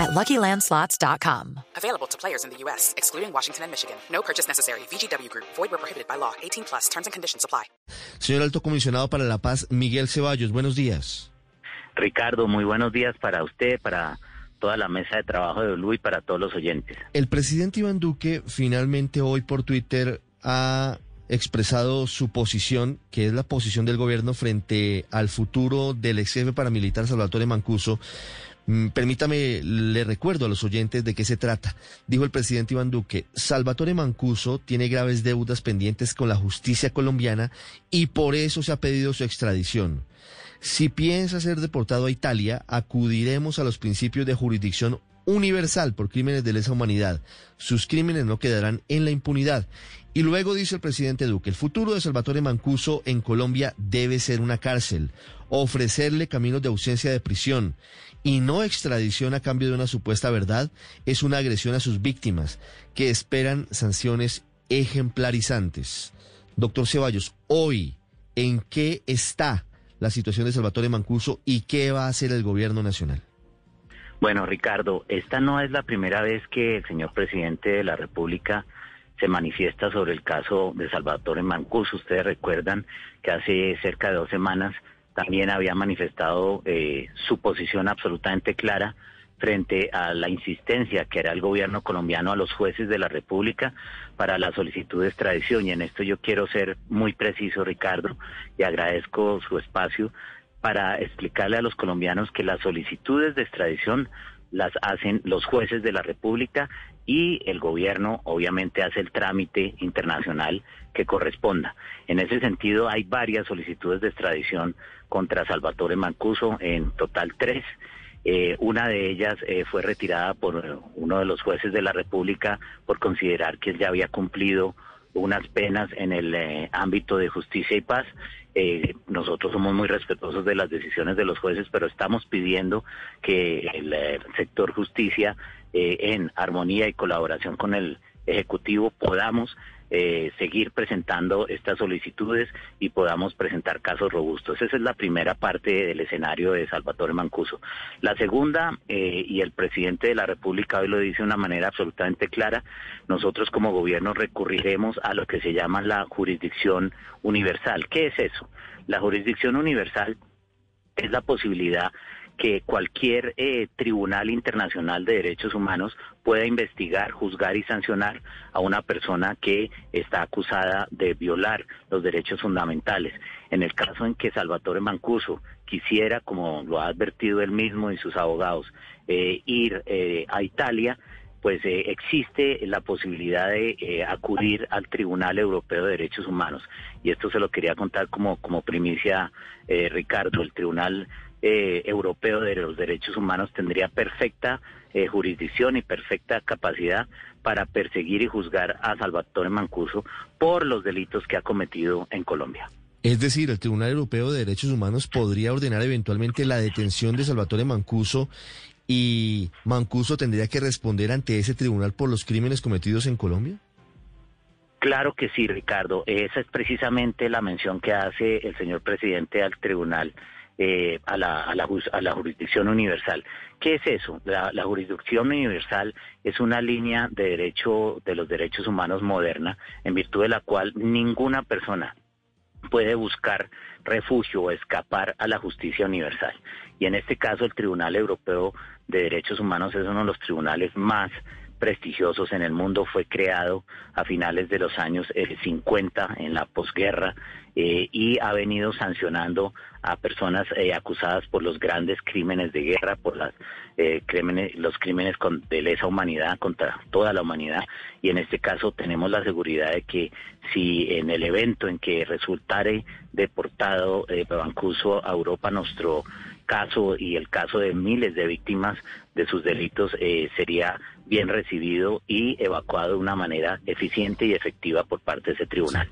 at LuckyLandSlots.com. Available to players in the U.S., excluding Washington and Michigan. No purchase necessary. VGW Group. Void where prohibited by law. 18 plus. Terms and conditions apply. Señor Alto Comisionado para la Paz, Miguel Ceballos, buenos días. Ricardo, muy buenos días para usted, para toda la mesa de trabajo de Blue y para todos los oyentes. El presidente Iván Duque finalmente hoy por Twitter ha expresado su posición, que es la posición del gobierno frente al futuro del ex jefe paramilitar Salvatore Mancuso. Mm, Permítame, le recuerdo a los oyentes de qué se trata. Dijo el presidente Iván Duque, Salvatore Mancuso tiene graves deudas pendientes con la justicia colombiana y por eso se ha pedido su extradición. Si piensa ser deportado a Italia, acudiremos a los principios de jurisdicción universal por crímenes de lesa humanidad. Sus crímenes no quedarán en la impunidad. Y luego dice el presidente Duque, el futuro de Salvatore Mancuso en Colombia debe ser una cárcel, ofrecerle caminos de ausencia de prisión y no extradición a cambio de una supuesta verdad es una agresión a sus víctimas que esperan sanciones ejemplarizantes. Doctor Ceballos, hoy, ¿en qué está la situación de Salvatore Mancuso y qué va a hacer el gobierno nacional? Bueno, Ricardo, esta no es la primera vez que el señor presidente de la República se manifiesta sobre el caso de Salvatore Mancuso. Ustedes recuerdan que hace cerca de dos semanas también había manifestado eh, su posición absolutamente clara frente a la insistencia que era el gobierno colombiano a los jueces de la República para la solicitud de extradición. Y en esto yo quiero ser muy preciso, Ricardo, y agradezco su espacio para explicarle a los colombianos que las solicitudes de extradición las hacen los jueces de la República y el gobierno obviamente hace el trámite internacional que corresponda. En ese sentido hay varias solicitudes de extradición contra Salvatore Mancuso, en total tres. Eh, una de ellas eh, fue retirada por uno de los jueces de la República por considerar que él ya había cumplido unas penas en el eh, ámbito de justicia y paz. Eh, nosotros somos muy respetuosos de las decisiones de los jueces, pero estamos pidiendo que el, eh, sector justicia, eh, en armonía y colaboración con el Ejecutivo, podamos eh, seguir presentando estas solicitudes y podamos presentar casos robustos. Esa es la primera parte del escenario de Salvatore Mancuso. La segunda, eh, y el presidente de la República hoy lo dice de una manera absolutamente clara, nosotros como gobierno recurriremos a lo que se llama la jurisdicción universal. ¿Qué es eso? La jurisdicción universal es la posibilidad que cualquier eh, tribunal internacional de derechos humanos pueda investigar, juzgar y sancionar a una persona que está acusada de violar los derechos fundamentales. En el caso en que Salvatore Mancuso quisiera, como lo ha advertido él mismo y sus abogados, eh, ir eh, a Italia, pues eh, existe la posibilidad de eh, acudir al Tribunal Europeo de Derechos Humanos. Y esto se lo quería contar como, como primicia, eh, Ricardo. El Tribunal eh, Europeo de los Derechos Humanos tendría perfecta eh, jurisdicción y perfecta capacidad para perseguir y juzgar a Salvatore Mancuso por los delitos que ha cometido en Colombia. Es decir, el Tribunal Europeo de Derechos Humanos podría ordenar eventualmente la detención de Salvatore Mancuso y Mancuso tendría que responder ante ese tribunal por los crímenes cometidos en Colombia. Claro que sí, Ricardo. Esa es precisamente la mención que hace el señor presidente al tribunal, eh, a, la, a, la, a, la, jurisdicción universal. ¿Qué es eso? La, la, jurisdicción universal es una línea de derecho de los derechos humanos moderna, en virtud de la cual ninguna persona puede buscar refugio o escapar a la justicia universal. Y en este caso el Tribunal Europeo de Derechos Humanos es uno de los tribunales más prestigiosos en el mundo, fue creado a finales de los años eh, 50 en la posguerra eh, y ha venido sancionando a personas eh, acusadas por los grandes crímenes de guerra, por las, eh, crímenes, los crímenes con, de lesa humanidad contra toda la humanidad. Y en este caso tenemos la seguridad de que si en el evento en que resultare deportado eh, Bancuso a Europa, nuestro caso y el caso de miles de víctimas de sus delitos eh, sería bien recibido y evacuado de una manera eficiente y efectiva por parte de ese tribunal.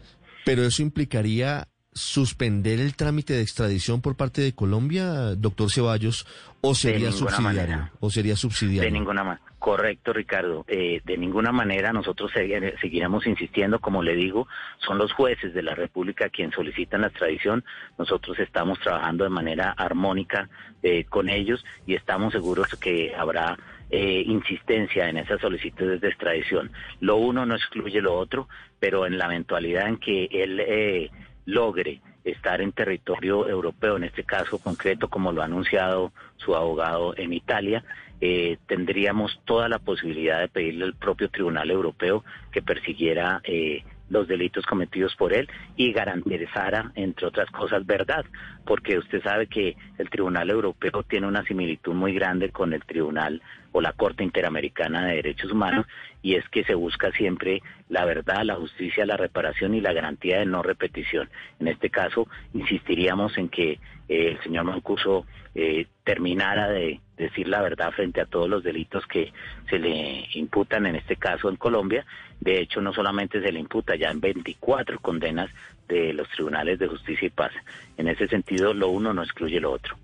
Pero eso implicaría suspender el trámite de extradición por parte de Colombia, doctor Ceballos, o sería subsidiario, o sería subsidiario. De ninguna manera. Correcto, Ricardo. Eh, de ninguna manera nosotros seguiremos insistiendo, como le digo, son los jueces de la República quienes solicitan la extradición. Nosotros estamos trabajando de manera armónica eh, con ellos y estamos seguros que habrá eh, insistencia en esas solicitudes de extradición. Lo uno no excluye lo otro, pero en la eventualidad en que él logre estar en territorio europeo, en este caso concreto, como lo ha anunciado su abogado en Italia, eh, tendríamos toda la posibilidad de pedirle al propio Tribunal Europeo que persiguiera eh, los delitos cometidos por él y garantizara, entre otras cosas, verdad, porque usted sabe que el Tribunal Europeo tiene una similitud muy grande con el Tribunal la Corte Interamericana de Derechos Humanos y es que se busca siempre la verdad, la justicia, la reparación y la garantía de no repetición. En este caso, insistiríamos en que eh, el señor Mancuso eh, terminara de decir la verdad frente a todos los delitos que se le imputan, en este caso en Colombia. De hecho, no solamente se le imputa ya en 24 condenas de los tribunales de justicia y paz. En ese sentido, lo uno no excluye lo otro.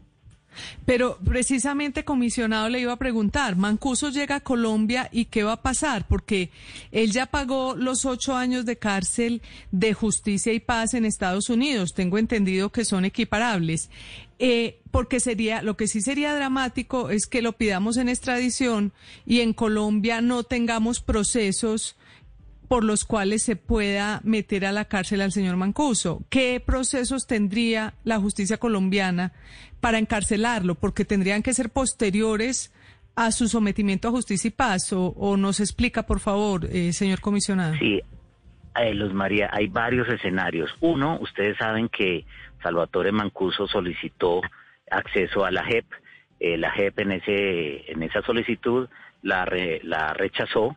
Pero precisamente, comisionado, le iba a preguntar, Mancuso llega a Colombia y qué va a pasar, porque él ya pagó los ocho años de cárcel de justicia y paz en Estados Unidos. Tengo entendido que son equiparables. Eh, porque sería, lo que sí sería dramático es que lo pidamos en extradición y en Colombia no tengamos procesos por los cuales se pueda meter a la cárcel al señor Mancuso. ¿Qué procesos tendría la justicia colombiana para encarcelarlo? Porque tendrían que ser posteriores a su sometimiento a justicia y paz. ¿O, nos explica, por favor, eh, señor comisionado? Sí, eh, Luz María, hay varios escenarios. Uno, ustedes saben que Salvatore Mancuso solicitó acceso a la JEP. Eh, la JEP en, ese, en esa solicitud la, la rechazó,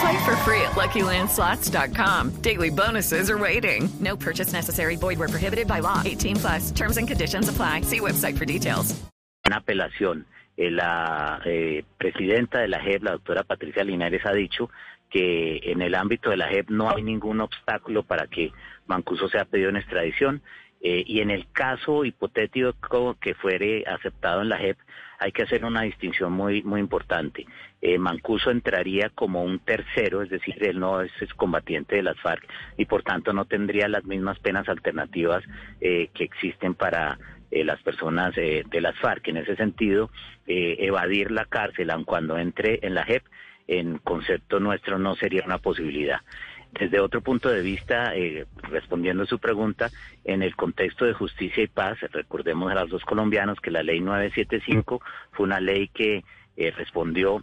Play for free at LuckyLandSlots.com. Daily bonuses are waiting. No purchase necessary. Void where prohibited by law. 18 plus. Terms and conditions apply. See website for details. Apelación. Eh, la eh, presidenta de la JEP, la doctora Patricia Linares, ha dicho que en el ámbito de la JEP no hay ningún obstáculo para que Mancuso sea pedido en extradición. Eh, y en el caso hipotético que fuere aceptado en la JEP, hay que hacer una distinción muy, muy importante. Eh, Mancuso entraría como un tercero, es decir, él no es, combatiente de las FARC y por tanto no tendría las mismas penas alternativas eh, que existen para eh, las personas de las FARC. En ese sentido, evadir la cárcel, aun cuando entre en la JEP, en concepto nuestro no sería una posibilidad. Desde otro punto de vista, eh, respondiendo a su pregunta, en el contexto de justicia y paz, recordemos a los dos colombianos que la ley 975 fue una ley que eh, respondió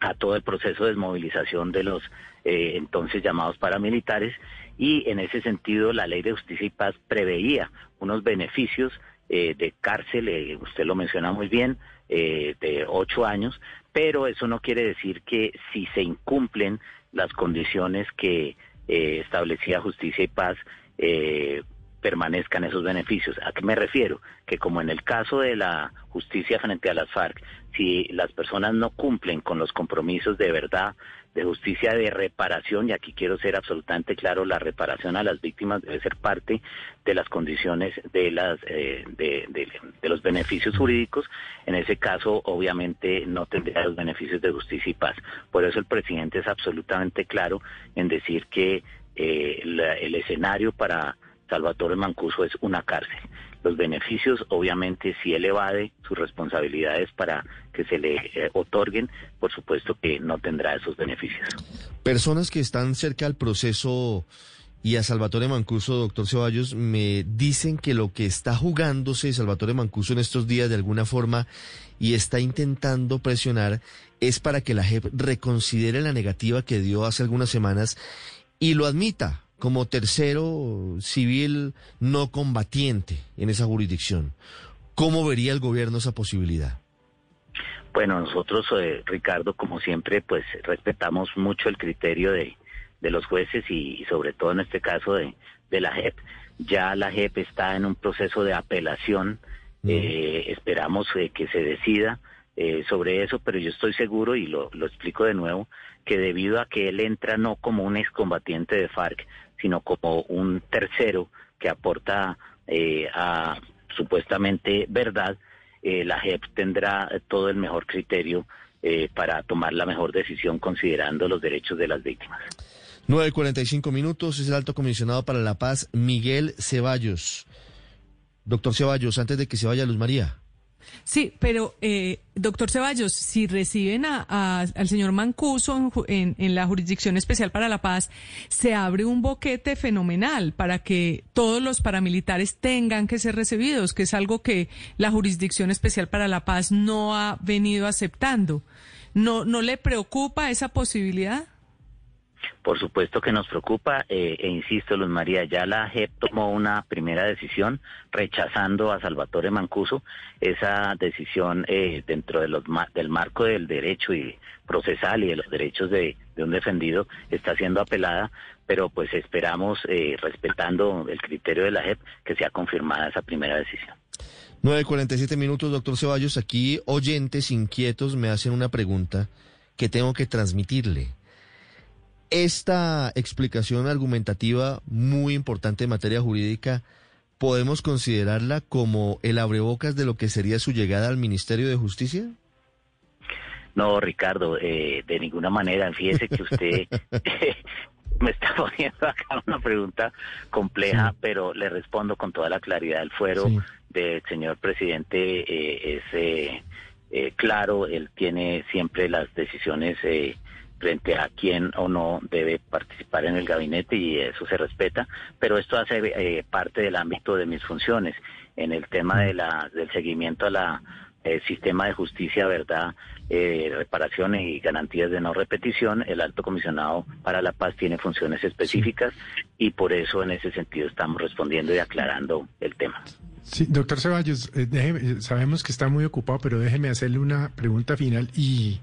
a todo el proceso de desmovilización de los eh, entonces llamados paramilitares y en ese sentido la ley de justicia y paz preveía unos beneficios de cárcel, usted lo menciona muy bien, de ocho años, pero eso no quiere decir que si se incumplen las condiciones que eh, establecía Justicia y Paz eh, permanezcan esos beneficios. ¿A qué me refiero? Que como en el caso de la justicia frente a las FARC, si las personas no cumplen con los compromisos de verdad, de justicia, de reparación, y aquí quiero ser absolutamente claro, la reparación a las víctimas debe ser parte de las condiciones de, las, eh, de, los beneficios jurídicos. En ese caso, obviamente, no tendría los beneficios de justicia y paz. Por eso el presidente es absolutamente claro en decir que eh, el escenario para Salvatore Mancuso es una cárcel. Los beneficios, obviamente, si él evade sus responsabilidades para que se le eh, otorguen, por supuesto que no tendrá esos beneficios. Personas que están cerca del proceso y a Salvatore Mancuso, doctor Ceballos, me dicen que lo que está jugándose Salvatore Mancuso en estos días de alguna forma y está intentando presionar es para que la JEP reconsidere la negativa que dio hace algunas semanas y lo admita como tercero civil no combatiente en esa jurisdicción. ¿Cómo vería el gobierno esa posibilidad? Bueno, nosotros, eh, Ricardo, como siempre, pues respetamos mucho el criterio de, de los jueces y, sobre todo en este caso de, de la JEP. Ya la JEP está en un proceso de apelación. Eh, esperamos eh, que se decida eh, sobre eso, pero yo estoy seguro, y lo, lo explico de nuevo, que debido a que él entra no como un excombatiente de FARC, sino como un tercero que aporta eh, a supuestamente verdad, eh, la JEP tendrá todo el mejor criterio eh, para tomar la mejor decisión considerando los derechos de las víctimas. 9.45 minutos, es el alto comisionado para la paz, Miguel Ceballos. Doctor Ceballos, antes de que se vaya Luz María. Sí, pero eh, doctor Ceballos, si reciben a, al señor Mancuso en- en la Jurisdicción Especial para la Paz, se abre un boquete fenomenal para que todos los paramilitares tengan que ser recibidos, que es algo que la Jurisdicción Especial para la Paz no ha venido aceptando. ¿No, no le preocupa esa posibilidad? Por supuesto que nos preocupa, eh, e insisto, Luz María, ya la JEP tomó una primera decisión rechazando a Salvatore Mancuso. Esa decisión eh, dentro del marco del derecho y procesal y de los derechos de, de un defendido está siendo apelada, pero pues esperamos, eh, respetando el criterio de la JEP, que sea confirmada esa primera decisión. 9.47 minutos, doctor Ceballos. Aquí oyentes inquietos me hacen una pregunta que tengo que transmitirle. Esta explicación argumentativa muy importante en materia jurídica, ¿podemos considerarla como el abrebocas de lo que sería su llegada al Ministerio de Justicia? No, Ricardo, eh, de ninguna manera. Fíjese que usted me está poniendo acá una pregunta compleja, pero le respondo con toda la claridad. El fuero Sí. del señor presidente eh, es eh, eh, claro, él tiene siempre las decisiones eh, frente a quién o no debe participar en el gabinete y eso se respeta, pero esto hace eh, parte del ámbito de mis funciones en el tema de la, del seguimiento a la eh, sistema de justicia, verdad, eh, reparación y garantías de no repetición. El alto comisionado para la paz tiene funciones específicas y por eso en ese sentido estamos respondiendo y aclarando el tema. Sí, doctor Ceballos, eh, déjeme- eh, sabemos que está muy ocupado, pero déjeme hacerle una pregunta final y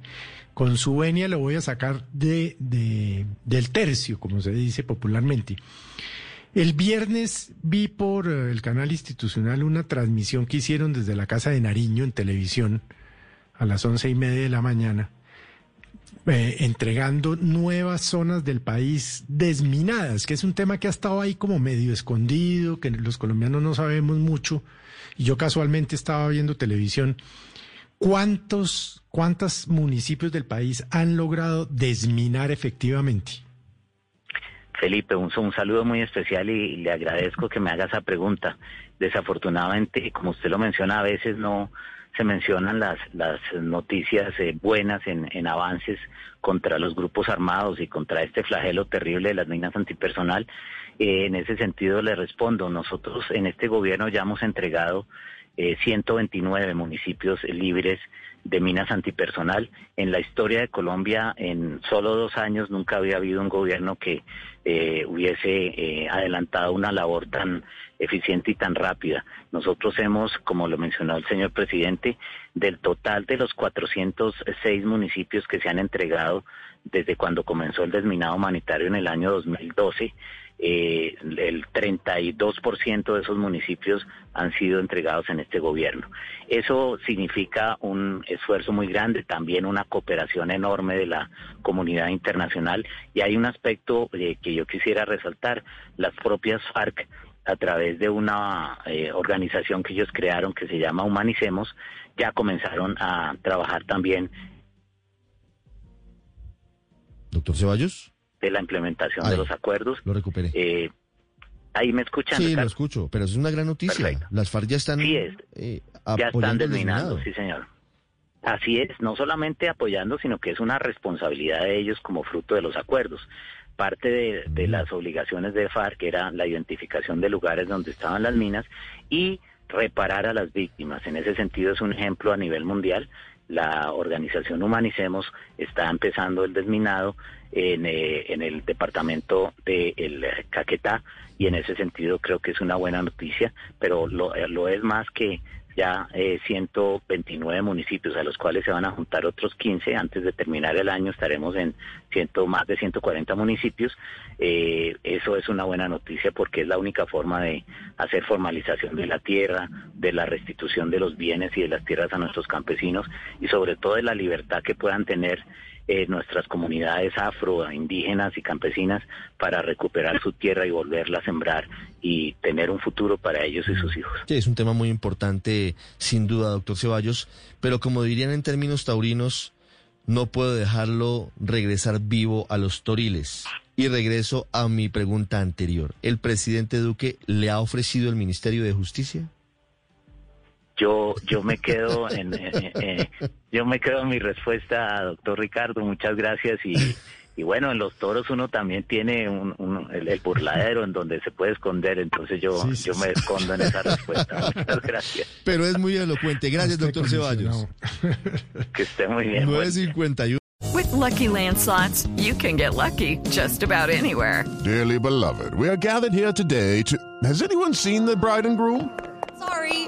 con su venia lo voy a sacar de, de- del tercio, como se dice popularmente. El viernes vi por eh, el canal institucional una transmisión que hicieron desde la Casa de Nariño en televisión a las once y media de la mañana, eh, entregando nuevas zonas del país desminadas, que es un tema que ha estado ahí como medio escondido, que los colombianos no sabemos mucho. Y yo casualmente estaba viendo televisión. ¿Cuántos, cuántos municipios del país han logrado desminar efectivamente? Felipe, un, un saludo muy especial y le agradezco que me haga esa pregunta. Desafortunadamente, como usted lo menciona, a veces no se mencionan las, las noticias eh, buenas en, en avances contra los grupos armados y contra este flagelo terrible de las minas antipersonal. Eh, en ese sentido le respondo, nosotros en este gobierno ya hemos entregado eh, 129 municipios libres de minas antipersonal. En la historia de Colombia, en solo dos años, nunca había habido un gobierno que eh, hubiese eh, adelantado una labor tan eficiente y tan rápida. Nosotros hemos, como lo mencionó el señor presidente, del total de los 406 municipios que se han entregado desde cuando comenzó el desminado humanitario en el año 2012, eh, el 32% de esos municipios han sido entregados en este gobierno. Eso significa un esfuerzo muy grande, también una cooperación enorme de la comunidad internacional. Y hay un aspecto eh, que yo quisiera resaltar, las propias FARC a través de una eh, organización que ellos crearon que se llama Humanicemos, ya comenzaron a trabajar también. Doctor Ceballos, de la implementación de los acuerdos. lo recuperé. Eh, ahí me escuchan. sí, lo escucho, pero es una gran noticia. Perfecto. Las FARC ya están Sí es. eh, ya están desminando, sí señor. Así es, no solamente apoyando, sino que es una responsabilidad de ellos como fruto de los acuerdos. Parte de, de Mm. las obligaciones de FARC era la identificación de lugares donde estaban las minas y reparar a las víctimas. En ese sentido es un ejemplo a nivel mundial. La organización Humanicemos está empezando el desminado en, eh, en el departamento de el, Caquetá y en ese sentido creo que es una buena noticia, pero lo, eh, lo es más que ya eh, 129 municipios a los cuales se van a juntar otros 15 antes de terminar el año estaremos en ciento, más de 140 municipios. Eh, eso es una buena noticia porque es la única forma de hacer formalización de la tierra de la restitución de los bienes y de las tierras a nuestros campesinos y sobre todo de la libertad que puedan tener eh, nuestras comunidades afro, indígenas y campesinas para recuperar su tierra y volverla a sembrar y tener un futuro para ellos y sus hijos. Sí, es un tema muy importante, sin duda, doctor Ceballos, pero como dirían en términos taurinos, no puedo dejarlo regresar vivo a los toriles. Y regreso a mi pregunta anterior. ¿El presidente Duque le ha ofrecido el Ministerio de Justicia? Yo yo me quedo en eh, eh, yo me quedo en mi respuesta doctor Ricardo muchas gracias y, y bueno en los toros uno también tiene un, un- el, el burladero en donde se puede esconder entonces yo Sí, sí, yo sí. me escondo en esa respuesta muchas gracias Pero es muy elocuente. Gracias, doctor Ceballos. que esté muy bien Buen día. 951. With Lucky Land slots, you can get lucky just about anywhere. Dearly beloved, we are gathered here today to. Has anyone seen the bride and groom? Sorry,